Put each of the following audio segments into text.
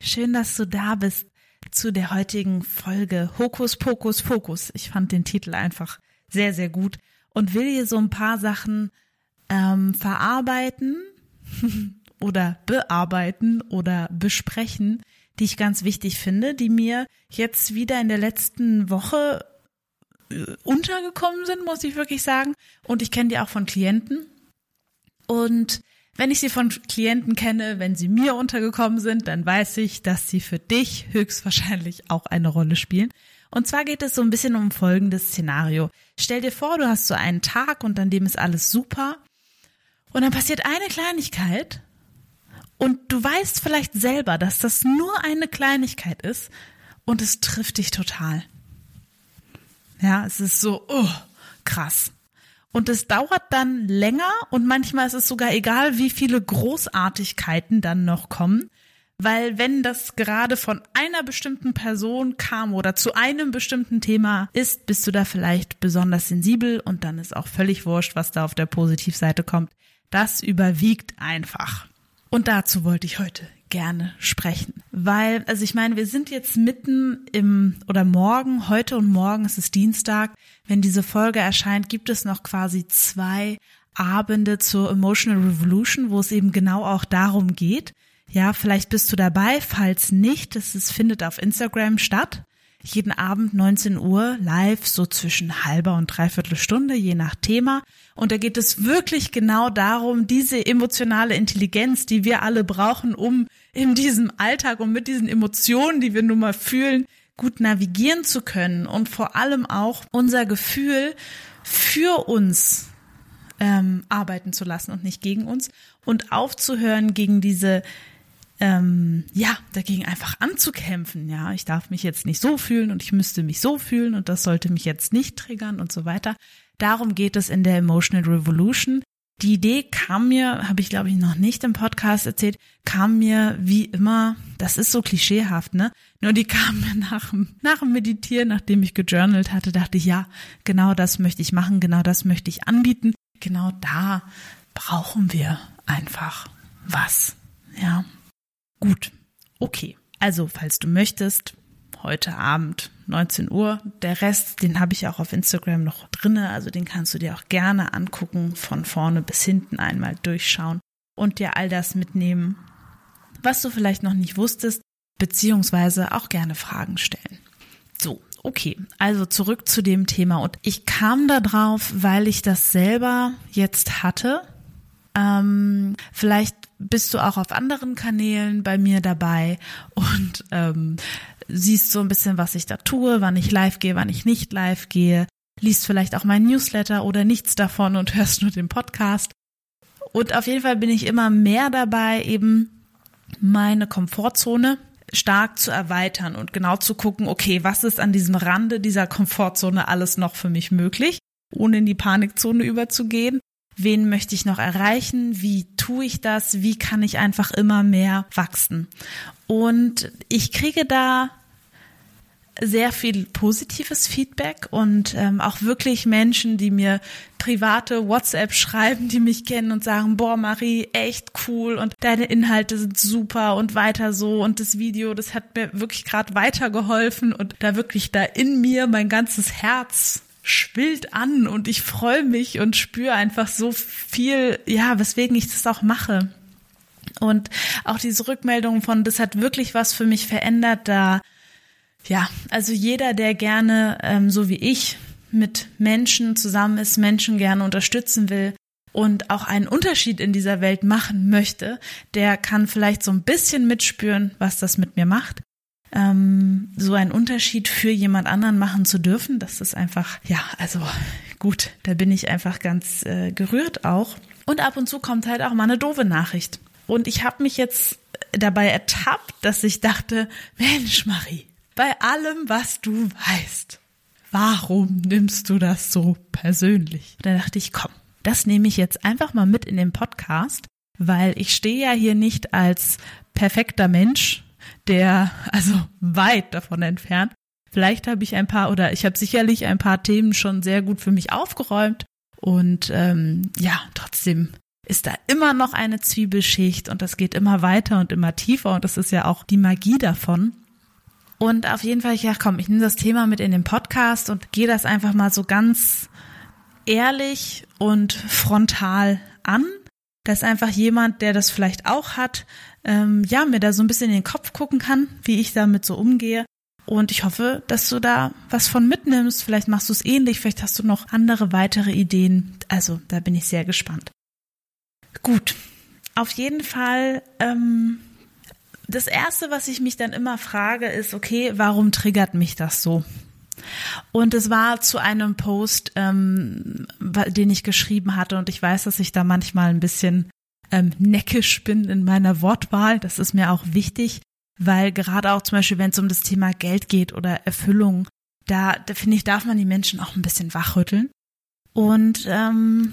Schön, dass du da bist zu der heutigen Folge Hokus Pokus Fokus. Ich fand den Titel einfach sehr, sehr gut und will hier so ein paar Sachen ähm, verarbeiten oder bearbeiten oder besprechen, die ich ganz wichtig finde, die mir jetzt wieder in der letzten Woche äh, untergekommen sind, muss ich wirklich sagen. Und ich kenne die auch von Klienten. Und wenn ich sie von Klienten kenne, wenn sie mir untergekommen sind, dann weiß ich, dass sie für dich höchstwahrscheinlich auch eine Rolle spielen. Und zwar geht es so ein bisschen um folgendes Szenario. Stell dir vor, du hast so einen Tag und an dem ist alles super. Und dann passiert eine Kleinigkeit und du weißt vielleicht selber, dass das nur eine Kleinigkeit ist und es trifft dich total. Ja, es ist so, oh, krass. Und es dauert dann länger und manchmal ist es sogar egal, wie viele Großartigkeiten dann noch kommen. Weil wenn das gerade von einer bestimmten Person kam oder zu einem bestimmten Thema ist, bist du da vielleicht besonders sensibel und dann ist auch völlig wurscht, was da auf der Positivseite kommt. Das überwiegt einfach. Und dazu wollte ich heute gerne sprechen, weil, also ich meine, wir sind jetzt mitten im oder morgen, heute und morgen, es ist Dienstag, wenn diese Folge erscheint, gibt es noch quasi zwei Abende zur Emotional Revolution, wo es eben genau auch darum geht. Ja, vielleicht bist du dabei, falls nicht, es findet auf Instagram statt jeden Abend 19 Uhr live, so zwischen halber und dreiviertel Stunde, je nach Thema. Und da geht es wirklich genau darum, diese emotionale Intelligenz, die wir alle brauchen, um in diesem Alltag und mit diesen Emotionen, die wir nun mal fühlen, gut navigieren zu können und vor allem auch unser Gefühl für uns ähm, arbeiten zu lassen und nicht gegen uns und aufzuhören gegen diese ähm, ja, dagegen einfach anzukämpfen. Ja, ich darf mich jetzt nicht so fühlen und ich müsste mich so fühlen und das sollte mich jetzt nicht triggern und so weiter. Darum geht es in der Emotional Revolution. Die Idee kam mir, habe ich glaube ich noch nicht im Podcast erzählt, kam mir wie immer, das ist so klischeehaft, ne? Nur die kam mir nach, nach dem Meditieren, nachdem ich gejournalt hatte, dachte ich, ja, genau das möchte ich machen, genau das möchte ich anbieten. Genau da brauchen wir einfach was, ja. Gut, okay. Also, falls du möchtest, heute Abend 19 Uhr. Der Rest, den habe ich auch auf Instagram noch drinne, also den kannst du dir auch gerne angucken, von vorne bis hinten einmal durchschauen und dir all das mitnehmen, was du vielleicht noch nicht wusstest, beziehungsweise auch gerne Fragen stellen. So, okay, also zurück zu dem Thema und ich kam da drauf, weil ich das selber jetzt hatte. Ähm, vielleicht bist du auch auf anderen Kanälen bei mir dabei und ähm, siehst so ein bisschen, was ich da tue, wann ich live gehe, wann ich nicht live gehe, liest vielleicht auch mein Newsletter oder nichts davon und hörst nur den Podcast. Und auf jeden Fall bin ich immer mehr dabei, eben meine Komfortzone stark zu erweitern und genau zu gucken, okay, was ist an diesem Rande dieser Komfortzone alles noch für mich möglich, ohne in die Panikzone überzugehen wen möchte ich noch erreichen, wie tue ich das, wie kann ich einfach immer mehr wachsen. Und ich kriege da sehr viel positives Feedback und ähm, auch wirklich Menschen, die mir private WhatsApp schreiben, die mich kennen und sagen, boah, Marie, echt cool und deine Inhalte sind super und weiter so und das Video, das hat mir wirklich gerade weitergeholfen und da wirklich da in mir mein ganzes Herz schwillt an und ich freue mich und spüre einfach so viel, ja, weswegen ich das auch mache. Und auch diese Rückmeldung von, das hat wirklich was für mich verändert, da, ja, also jeder, der gerne, ähm, so wie ich, mit Menschen zusammen ist, Menschen gerne unterstützen will und auch einen Unterschied in dieser Welt machen möchte, der kann vielleicht so ein bisschen mitspüren, was das mit mir macht ähm, so einen Unterschied für jemand anderen machen zu dürfen, das ist einfach, ja, also gut, da bin ich einfach ganz äh, gerührt auch. Und ab und zu kommt halt auch mal eine doofe Nachricht. Und ich habe mich jetzt dabei ertappt, dass ich dachte, Mensch, Marie, bei allem, was du weißt, warum nimmst du das so persönlich? Da dachte ich, komm, das nehme ich jetzt einfach mal mit in den Podcast, weil ich stehe ja hier nicht als perfekter Mensch, der also weit davon entfernt. Vielleicht habe ich ein paar oder ich habe sicherlich ein paar Themen schon sehr gut für mich aufgeräumt und ähm, ja, trotzdem ist da immer noch eine Zwiebelschicht und das geht immer weiter und immer tiefer und das ist ja auch die Magie davon. Und auf jeden Fall, ja, komm, ich nehme das Thema mit in den Podcast und gehe das einfach mal so ganz ehrlich und frontal an, dass einfach jemand, der das vielleicht auch hat, ähm, ja, mir da so ein bisschen in den Kopf gucken kann, wie ich damit so umgehe. Und ich hoffe, dass du da was von mitnimmst. Vielleicht machst du es ähnlich, vielleicht hast du noch andere weitere Ideen. Also, da bin ich sehr gespannt. Gut, auf jeden Fall ähm, das Erste, was ich mich dann immer frage, ist, okay, warum triggert mich das so? Und es war zu einem Post, ähm, den ich geschrieben hatte und ich weiß, dass ich da manchmal ein bisschen ähm, neckisch bin in meiner Wortwahl. Das ist mir auch wichtig, weil gerade auch zum Beispiel, wenn es um das Thema Geld geht oder Erfüllung, da, da finde ich, darf man die Menschen auch ein bisschen wachrütteln. Und ähm,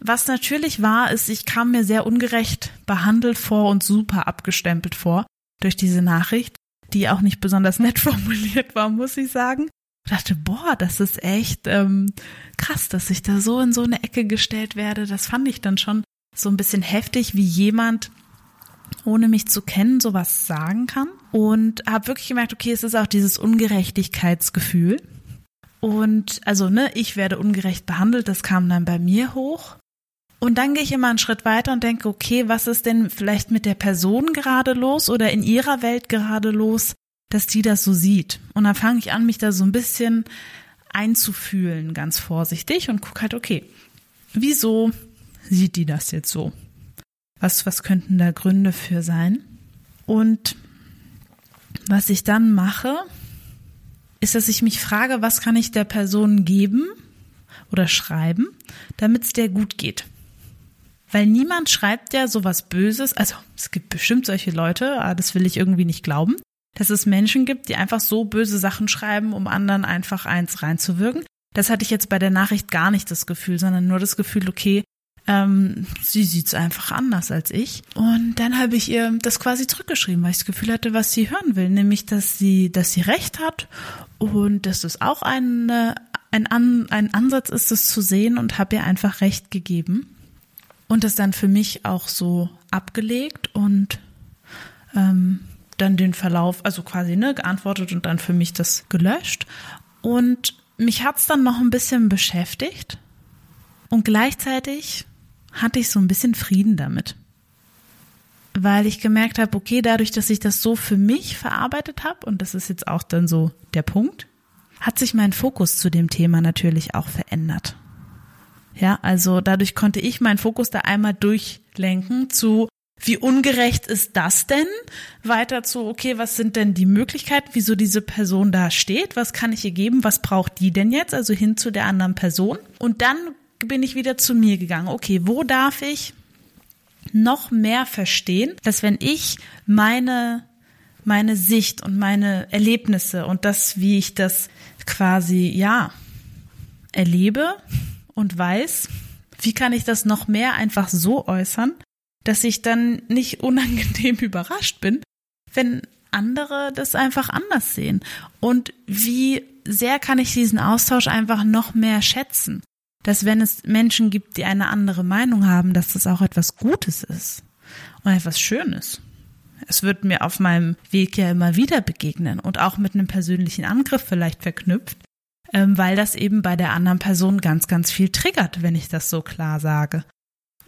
was natürlich war, ist, ich kam mir sehr ungerecht behandelt vor und super abgestempelt vor durch diese Nachricht, die auch nicht besonders nett formuliert war, muss ich sagen. Ich dachte, boah, das ist echt ähm, krass, dass ich da so in so eine Ecke gestellt werde. Das fand ich dann schon so ein bisschen heftig, wie jemand, ohne mich zu kennen, sowas sagen kann. Und habe wirklich gemerkt, okay, es ist auch dieses Ungerechtigkeitsgefühl. Und also, ne, ich werde ungerecht behandelt, das kam dann bei mir hoch. Und dann gehe ich immer einen Schritt weiter und denke, okay, was ist denn vielleicht mit der Person gerade los oder in ihrer Welt gerade los, dass die das so sieht? Und dann fange ich an, mich da so ein bisschen einzufühlen, ganz vorsichtig und gucke halt, okay, wieso sieht die das jetzt so? Was, was könnten da Gründe für sein? Und was ich dann mache, ist, dass ich mich frage, was kann ich der Person geben oder schreiben, damit es der gut geht. Weil niemand schreibt ja sowas Böses. Also es gibt bestimmt solche Leute, aber das will ich irgendwie nicht glauben, dass es Menschen gibt, die einfach so böse Sachen schreiben, um anderen einfach eins reinzuwirken. Das hatte ich jetzt bei der Nachricht gar nicht das Gefühl, sondern nur das Gefühl, okay, ähm, sie sieht's einfach anders als ich. Und dann habe ich ihr das quasi zurückgeschrieben, weil ich das Gefühl hatte, was sie hören will, nämlich, dass sie, dass sie recht hat und dass es auch eine, ein, ein Ansatz ist, es zu sehen und habe ihr einfach recht gegeben und das dann für mich auch so abgelegt und ähm, dann den Verlauf, also quasi ne, geantwortet und dann für mich das gelöscht. Und mich hat's dann noch ein bisschen beschäftigt und gleichzeitig hatte ich so ein bisschen Frieden damit. Weil ich gemerkt habe, okay, dadurch, dass ich das so für mich verarbeitet habe, und das ist jetzt auch dann so der Punkt, hat sich mein Fokus zu dem Thema natürlich auch verändert. Ja, also dadurch konnte ich meinen Fokus da einmal durchlenken zu, wie ungerecht ist das denn? Weiter zu, okay, was sind denn die Möglichkeiten, wieso diese Person da steht? Was kann ich ihr geben? Was braucht die denn jetzt? Also hin zu der anderen Person. Und dann bin ich wieder zu mir gegangen. Okay, wo darf ich noch mehr verstehen, dass wenn ich meine meine Sicht und meine Erlebnisse und das, wie ich das quasi, ja, erlebe, und weiß, wie kann ich das noch mehr einfach so äußern, dass ich dann nicht unangenehm überrascht bin, wenn andere das einfach anders sehen. Und wie sehr kann ich diesen Austausch einfach noch mehr schätzen, dass wenn es Menschen gibt, die eine andere Meinung haben, dass das auch etwas Gutes ist und etwas Schönes. Es wird mir auf meinem Weg ja immer wieder begegnen und auch mit einem persönlichen Angriff vielleicht verknüpft, ähm, weil das eben bei der anderen Person ganz, ganz viel triggert, wenn ich das so klar sage.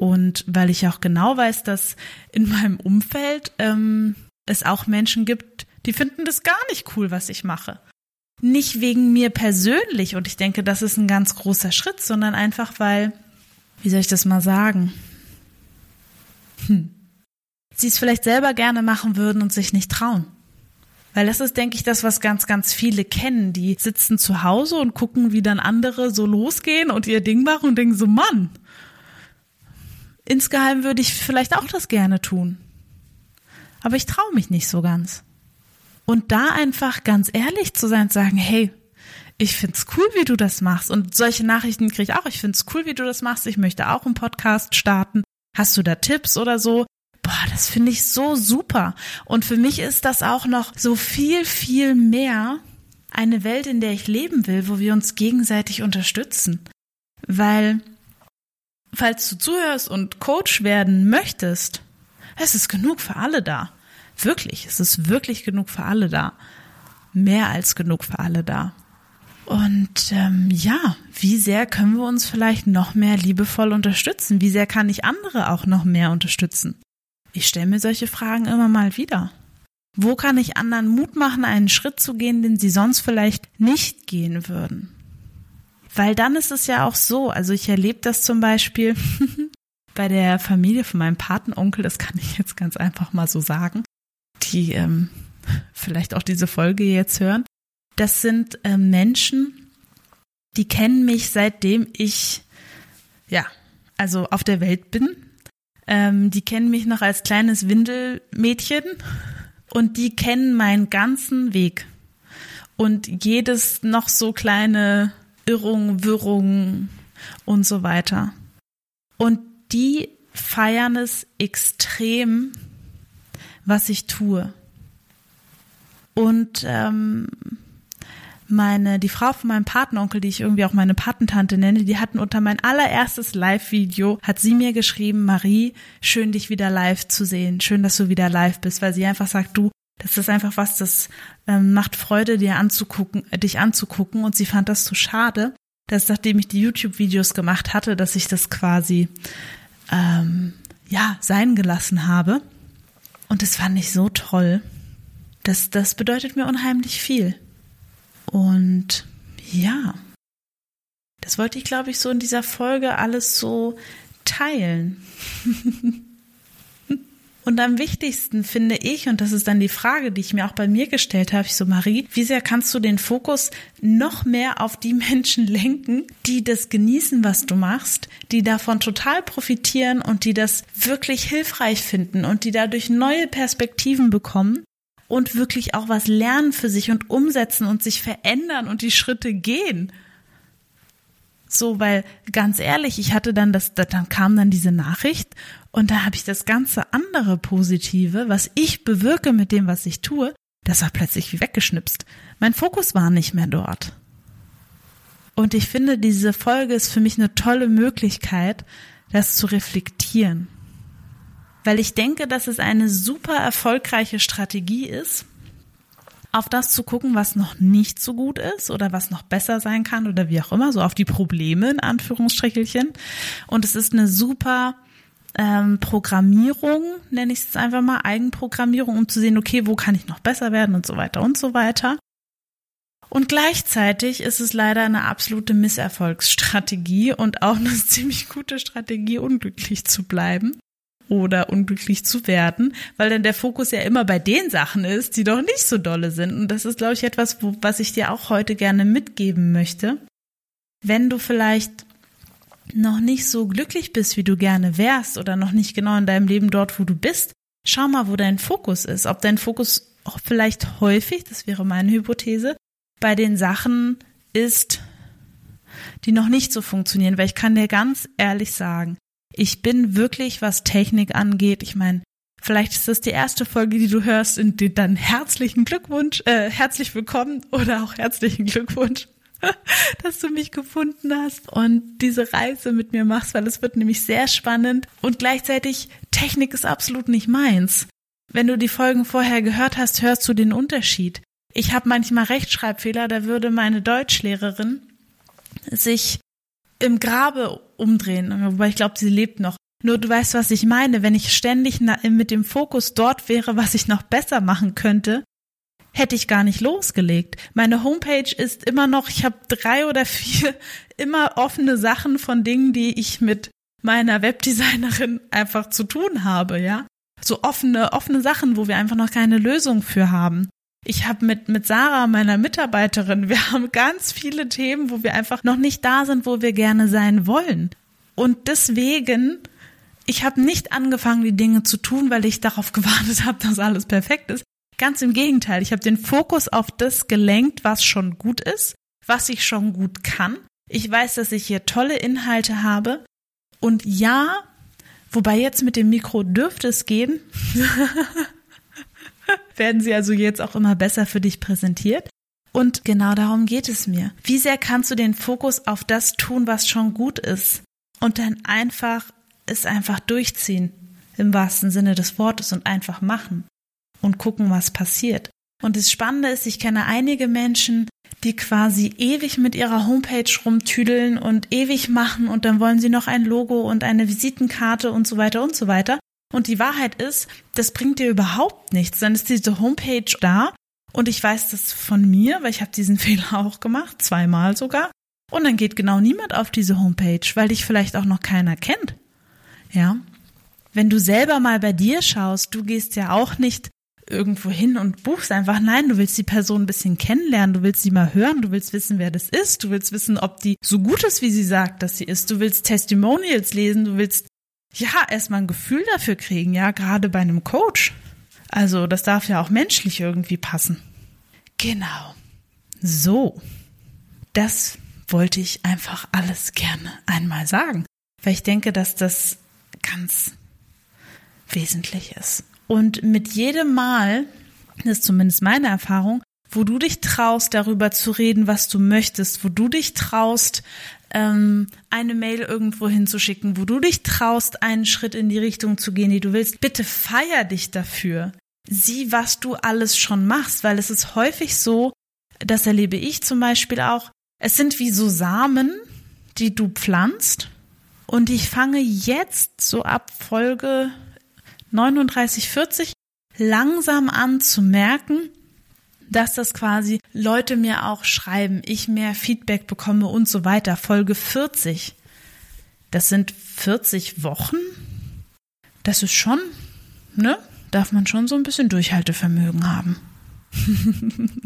Und weil ich auch genau weiß, dass in meinem Umfeld ähm, es auch Menschen gibt, die finden das gar nicht cool, was ich mache. Nicht wegen mir persönlich, und ich denke, das ist ein ganz großer Schritt, sondern einfach, weil, wie soll ich das mal sagen? Hm. Sie es vielleicht selber gerne machen würden und sich nicht trauen. Weil das ist, denke ich, das, was ganz, ganz viele kennen. Die sitzen zu Hause und gucken, wie dann andere so losgehen und ihr Ding machen und denken so, Mann, insgeheim würde ich vielleicht auch das gerne tun. aber ich traue mich nicht so ganz. Und da einfach ganz ehrlich zu sein und sagen, hey, ich find's cool, wie du das machst. Und solche Nachrichten kriege ich auch. Ich find's cool, wie du das machst. Ich möchte auch einen Podcast starten. Hast du da Tipps oder so? Boah, das finde ich so super. Und für mich ist das auch noch so viel, viel mehr eine Welt, in der ich leben will, wo wir uns gegenseitig unterstützen. Weil, falls du zuhörst und Coach werden möchtest, es ist genug für alle da. Wirklich, es ist wirklich genug für alle da. Mehr als genug für alle da. Und ähm, ja, wie sehr können wir uns vielleicht noch mehr liebevoll unterstützen? Wie sehr kann ich andere auch noch mehr unterstützen? Ich stelle mir solche Fragen immer mal wieder. Wo kann ich anderen Mut machen, einen Schritt zu gehen, den sie sonst vielleicht nicht gehen würden? Weil dann ist es ja auch so, also ich erlebe das zum Beispiel bei der Familie von meinem Patenonkel, das kann ich jetzt ganz einfach mal so sagen, die ähm, vielleicht auch diese Folge jetzt hören. Das sind äh, Menschen, die kennen mich seitdem ich, ja, also auf der Welt bin. Ähm, die kennen mich noch als kleines Windelmädchen und die kennen meinen ganzen Weg und jedes noch so kleine Irrung, Wirrung und so weiter. Und die feiern es extrem, was ich tue. Und ähm, meine, die Frau von meinem Patenonkel, die ich irgendwie auch meine Patentante nenne, die hatten unter mein allererstes Live-Video, hat sie mir geschrieben, Marie, schön dich wieder live zu sehen, schön, dass du wieder live bist, weil sie einfach sagt, du, das ist einfach was, das ähm, macht Freude, dir anzugucken, äh, dich anzugucken und sie fand das so schade, dass nachdem ich die YouTube-Videos gemacht hatte, dass ich das quasi ähm, ja sein gelassen habe und das fand ich so toll. Das, das bedeutet mir unheimlich viel. Und ja, das wollte ich, glaube ich, so in dieser Folge alles so teilen. Und am wichtigsten finde ich, und das ist dann die Frage, die ich mir auch bei mir gestellt habe, ich so, Marie, wie sehr kannst du den Fokus noch mehr auf die Menschen lenken, die das genießen, was du machst, die davon total profitieren und die das wirklich hilfreich finden und die dadurch neue Perspektiven bekommen und wirklich auch was lernen für sich und umsetzen und sich verändern und die Schritte gehen. So, weil ganz ehrlich, ich hatte dann das, dann kam dann diese Nachricht und da habe ich das ganze andere Positive, was ich bewirke mit dem, was ich tue, das war plötzlich wie weggeschnipst. Mein Fokus war nicht mehr dort. Und ich finde, diese Folge ist für mich eine tolle Möglichkeit, das zu reflektieren weil ich denke, dass es eine super erfolgreiche Strategie ist, auf das zu gucken, was noch nicht so gut ist oder was noch besser sein kann oder wie auch immer, so auf die Probleme in Anführungsstrichelchen. Und es ist eine super ähm, Programmierung, nenne ich es einfach mal, Eigenprogrammierung, um zu sehen, okay, wo kann ich noch besser werden und so weiter und so weiter. Und gleichzeitig ist es leider eine absolute Misserfolgsstrategie und auch eine ziemlich gute Strategie, unglücklich zu bleiben oder unglücklich zu werden, weil dann der Fokus ja immer bei den Sachen ist, die doch nicht so dolle sind. Und das ist, glaube ich, etwas, wo, was ich dir auch heute gerne mitgeben möchte. Wenn du vielleicht noch nicht so glücklich bist, wie du gerne wärst oder noch nicht genau in deinem Leben dort, wo du bist, schau mal, wo dein Fokus ist. Ob dein Fokus auch vielleicht häufig, das wäre meine Hypothese, bei den Sachen ist, die noch nicht so funktionieren, weil ich kann dir ganz ehrlich sagen, ich bin wirklich, was Technik angeht, ich meine, vielleicht ist das die erste Folge, die du hörst, die dann herzlichen Glückwunsch, äh, herzlich willkommen oder auch herzlichen Glückwunsch, dass du mich gefunden hast und diese Reise mit mir machst, weil es wird nämlich sehr spannend und gleichzeitig Technik ist absolut nicht meins. Wenn du die Folgen vorher gehört hast, hörst du den Unterschied. Ich habe manchmal Rechtschreibfehler, da würde meine Deutschlehrerin sich im Grabe umdrehen, wobei ich glaube, sie lebt noch. Nur du weißt, was ich meine. Wenn ich ständig mit dem Fokus dort wäre, was ich noch besser machen könnte, hätte ich gar nicht losgelegt. Meine Homepage ist immer noch, ich habe drei oder vier immer offene Sachen von Dingen, die ich mit meiner Webdesignerin einfach zu tun habe, ja. So offene, offene Sachen, wo wir einfach noch keine Lösung für haben. Ich habe mit, mit Sarah, meiner Mitarbeiterin, wir haben ganz viele Themen, wo wir einfach noch nicht da sind, wo wir gerne sein wollen. Und deswegen Ich habe nicht angefangen, die Dinge zu tun, weil ich darauf gewartet habe, dass alles perfekt ist. Ganz im Gegenteil, ich habe den Fokus auf das gelenkt, was schon gut ist, was ich schon gut kann. Ich weiß, dass ich hier tolle Inhalte habe. Und ja, wobei jetzt mit dem Mikro dürfte es gehen, werden sie also jetzt auch immer besser für dich präsentiert. Und genau darum geht es mir. Wie sehr kannst du den Fokus auf das tun, was schon gut ist? Und dann einfach es einfach durchziehen, im wahrsten Sinne des Wortes, und einfach machen und gucken, was passiert. Und das Spannende ist, ich kenne einige Menschen, die quasi ewig mit ihrer Homepage rumtüdeln und ewig machen und dann wollen sie noch ein Logo und eine Visitenkarte und so weiter und so weiter. Und die Wahrheit ist, das bringt dir überhaupt nichts. Dann ist diese Homepage da und ich weiß das von mir, weil ich habe diesen Fehler auch gemacht, zweimal sogar. Und dann geht genau niemand auf diese Homepage, weil dich vielleicht auch noch keiner kennt. Ja. Wenn du selber mal bei dir schaust, du gehst ja auch nicht irgendwo hin und buchst einfach. Nein, du willst die Person ein bisschen kennenlernen, du willst sie mal hören, du willst wissen, wer das ist, du willst wissen, ob die so gut ist, wie sie sagt, dass sie ist. Du willst Testimonials lesen, du willst ja erstmal ein Gefühl dafür kriegen, ja, gerade bei einem Coach. Also, das darf ja auch menschlich irgendwie passen. Genau. So. Das wollte ich einfach alles gerne einmal sagen, weil ich denke, dass das ganz wesentlich ist. Und mit jedem Mal, das ist zumindest meine Erfahrung, wo du dich traust, darüber zu reden, was du möchtest, wo du dich traust, ähm, eine Mail irgendwo hinzuschicken, wo du dich traust, einen Schritt in die Richtung zu gehen, die du willst, bitte feier dich dafür. Sieh, was du alles schon machst, weil es ist häufig so, das erlebe ich zum Beispiel auch, es sind wie so Samen, die du pflanzt und ich fange jetzt so ab Folge 39, 40 langsam an zu merken, dass das quasi Leute mir auch schreiben, ich mehr Feedback bekomme und so weiter. Folge 40. Das sind 40 Wochen. Das ist schon, ne? Darf man schon so ein bisschen Durchhaltevermögen haben.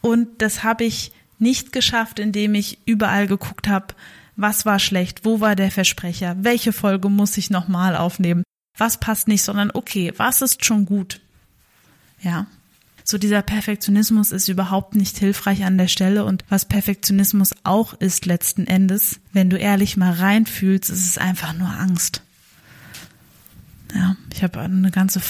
und das habe ich nicht geschafft, indem ich überall geguckt habe, was war schlecht, wo war der Versprecher, welche Folge muss ich nochmal aufnehmen, was passt nicht, sondern okay, was ist schon gut. Ja. So dieser Perfektionismus ist überhaupt nicht hilfreich an der Stelle und was Perfektionismus auch ist letzten Endes, wenn du ehrlich mal reinfühlst, ist es einfach nur Angst. Ja, ich habe eine ganze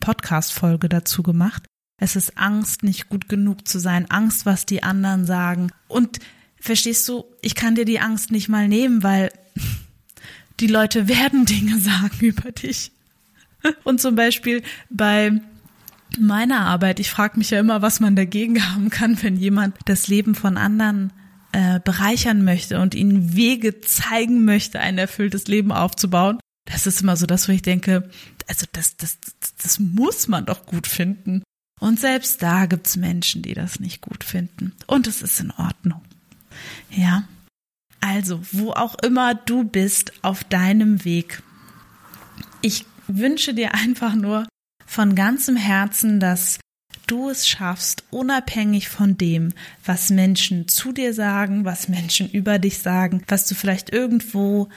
Podcast-Folge dazu gemacht. Es ist Angst, nicht gut genug zu sein, Angst, was die anderen sagen. Und verstehst du, ich kann dir die Angst nicht mal nehmen, weil die Leute werden Dinge sagen über dich. Und zum Beispiel bei meiner Arbeit, ich frage mich ja immer, was man dagegen haben kann, wenn jemand das Leben von anderen äh, bereichern möchte und ihnen Wege zeigen möchte, ein erfülltes Leben aufzubauen. Das ist immer so das, wo ich denke, also das, das, das muss man doch gut finden. Und selbst da gibt's Menschen, die das nicht gut finden. Und es ist in Ordnung. Ja. Also, wo auch immer du bist auf deinem Weg. Ich wünsche dir einfach nur von ganzem Herzen, dass du es schaffst, unabhängig von dem, was Menschen zu dir sagen, was Menschen über dich sagen, was du vielleicht irgendwo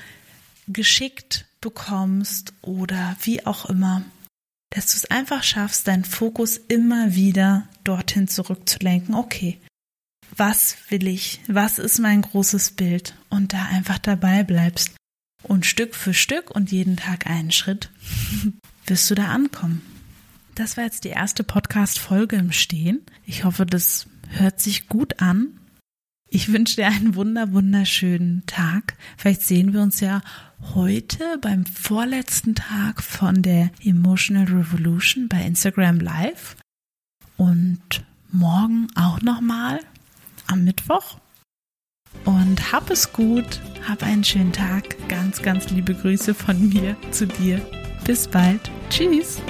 geschickt bekommst oder wie auch immer, dass du es einfach schaffst, deinen Fokus immer wieder dorthin zurückzulenken. Okay, was will ich? Was ist mein großes Bild? Und da einfach dabei bleibst. Und Stück für Stück und jeden Tag einen Schritt wirst du da ankommen. Das war jetzt die erste Podcast-Folge im Stehen. Ich hoffe, das hört sich gut an. Ich wünsche dir einen wunder, wunderschönen Tag. Vielleicht sehen wir uns ja heute beim vorletzten Tag von der Emotional Revolution bei Instagram Live und morgen auch nochmal am Mittwoch. Und hab es gut, hab einen schönen Tag. Ganz, ganz liebe Grüße von mir zu dir. Bis bald. Tschüss.